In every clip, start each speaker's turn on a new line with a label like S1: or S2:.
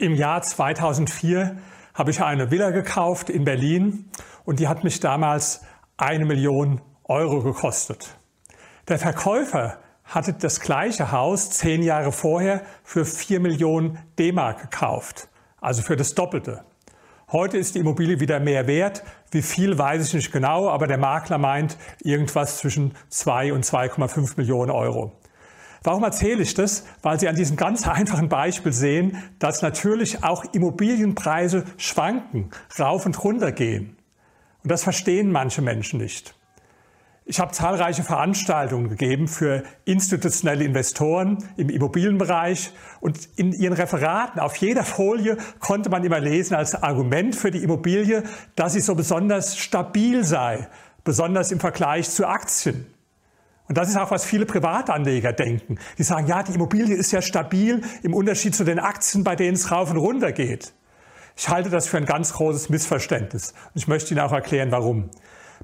S1: Im Jahr 2004 habe ich eine Villa gekauft in Berlin und die hat mich damals eine Million Euro gekostet. Der Verkäufer hatte das gleiche Haus zehn Jahre vorher für vier Millionen D-Mark gekauft, also für das Doppelte. Heute ist die Immobilie wieder mehr wert. Wie viel weiß ich nicht genau, aber der Makler meint irgendwas zwischen zwei und 2,5 Millionen Euro. Warum erzähle ich das? Weil Sie an diesem ganz einfachen Beispiel sehen, dass natürlich auch Immobilienpreise schwanken, rauf und runter gehen. Und das verstehen manche Menschen nicht. Ich habe zahlreiche Veranstaltungen gegeben für institutionelle Investoren im Immobilienbereich und in ihren Referaten auf jeder Folie konnte man immer lesen als Argument für die Immobilie, dass sie so besonders stabil sei, besonders im Vergleich zu Aktien. Und das ist auch, was viele Privatanleger denken. Die sagen, ja, die Immobilie ist ja stabil im Unterschied zu den Aktien, bei denen es rauf und runter geht. Ich halte das für ein ganz großes Missverständnis. Und ich möchte Ihnen auch erklären, warum.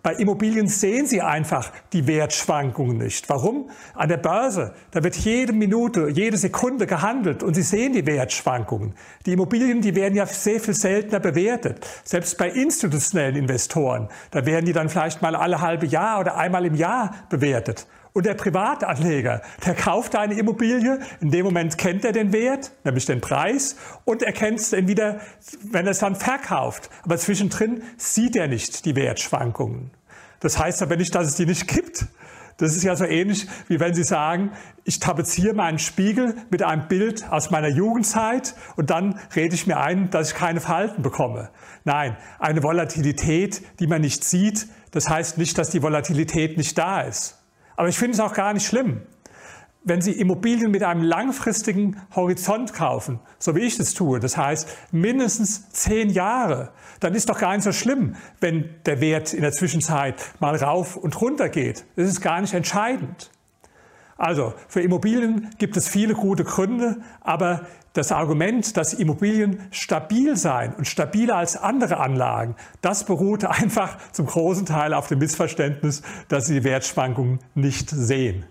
S1: Bei Immobilien sehen Sie einfach die Wertschwankungen nicht. Warum? An der Börse, da wird jede Minute, jede Sekunde gehandelt und Sie sehen die Wertschwankungen. Die Immobilien, die werden ja sehr viel seltener bewertet. Selbst bei institutionellen Investoren, da werden die dann vielleicht mal alle halbe Jahr oder einmal im Jahr bewertet. Und der Privatanleger, der kauft eine Immobilie, in dem Moment kennt er den Wert, nämlich den Preis, und er kennt es dann wieder, wenn er es dann verkauft. Aber zwischendrin sieht er nicht die Wertschwankungen. Das heißt aber nicht, dass es die nicht gibt. Das ist ja so ähnlich, wie wenn Sie sagen, ich tapeziere meinen Spiegel mit einem Bild aus meiner Jugendzeit und dann rede ich mir ein, dass ich keine Falten bekomme. Nein, eine Volatilität, die man nicht sieht, das heißt nicht, dass die Volatilität nicht da ist. Aber ich finde es auch gar nicht schlimm. Wenn Sie Immobilien mit einem langfristigen Horizont kaufen, so wie ich es tue, das heißt mindestens zehn Jahre, dann ist doch gar nicht so schlimm, wenn der Wert in der Zwischenzeit mal rauf und runter geht. Das ist gar nicht entscheidend. Also für Immobilien gibt es viele gute Gründe, aber das Argument, dass Immobilien stabil seien und stabiler als andere Anlagen, das beruht einfach zum großen Teil auf dem Missverständnis, dass sie die Wertschwankungen nicht sehen.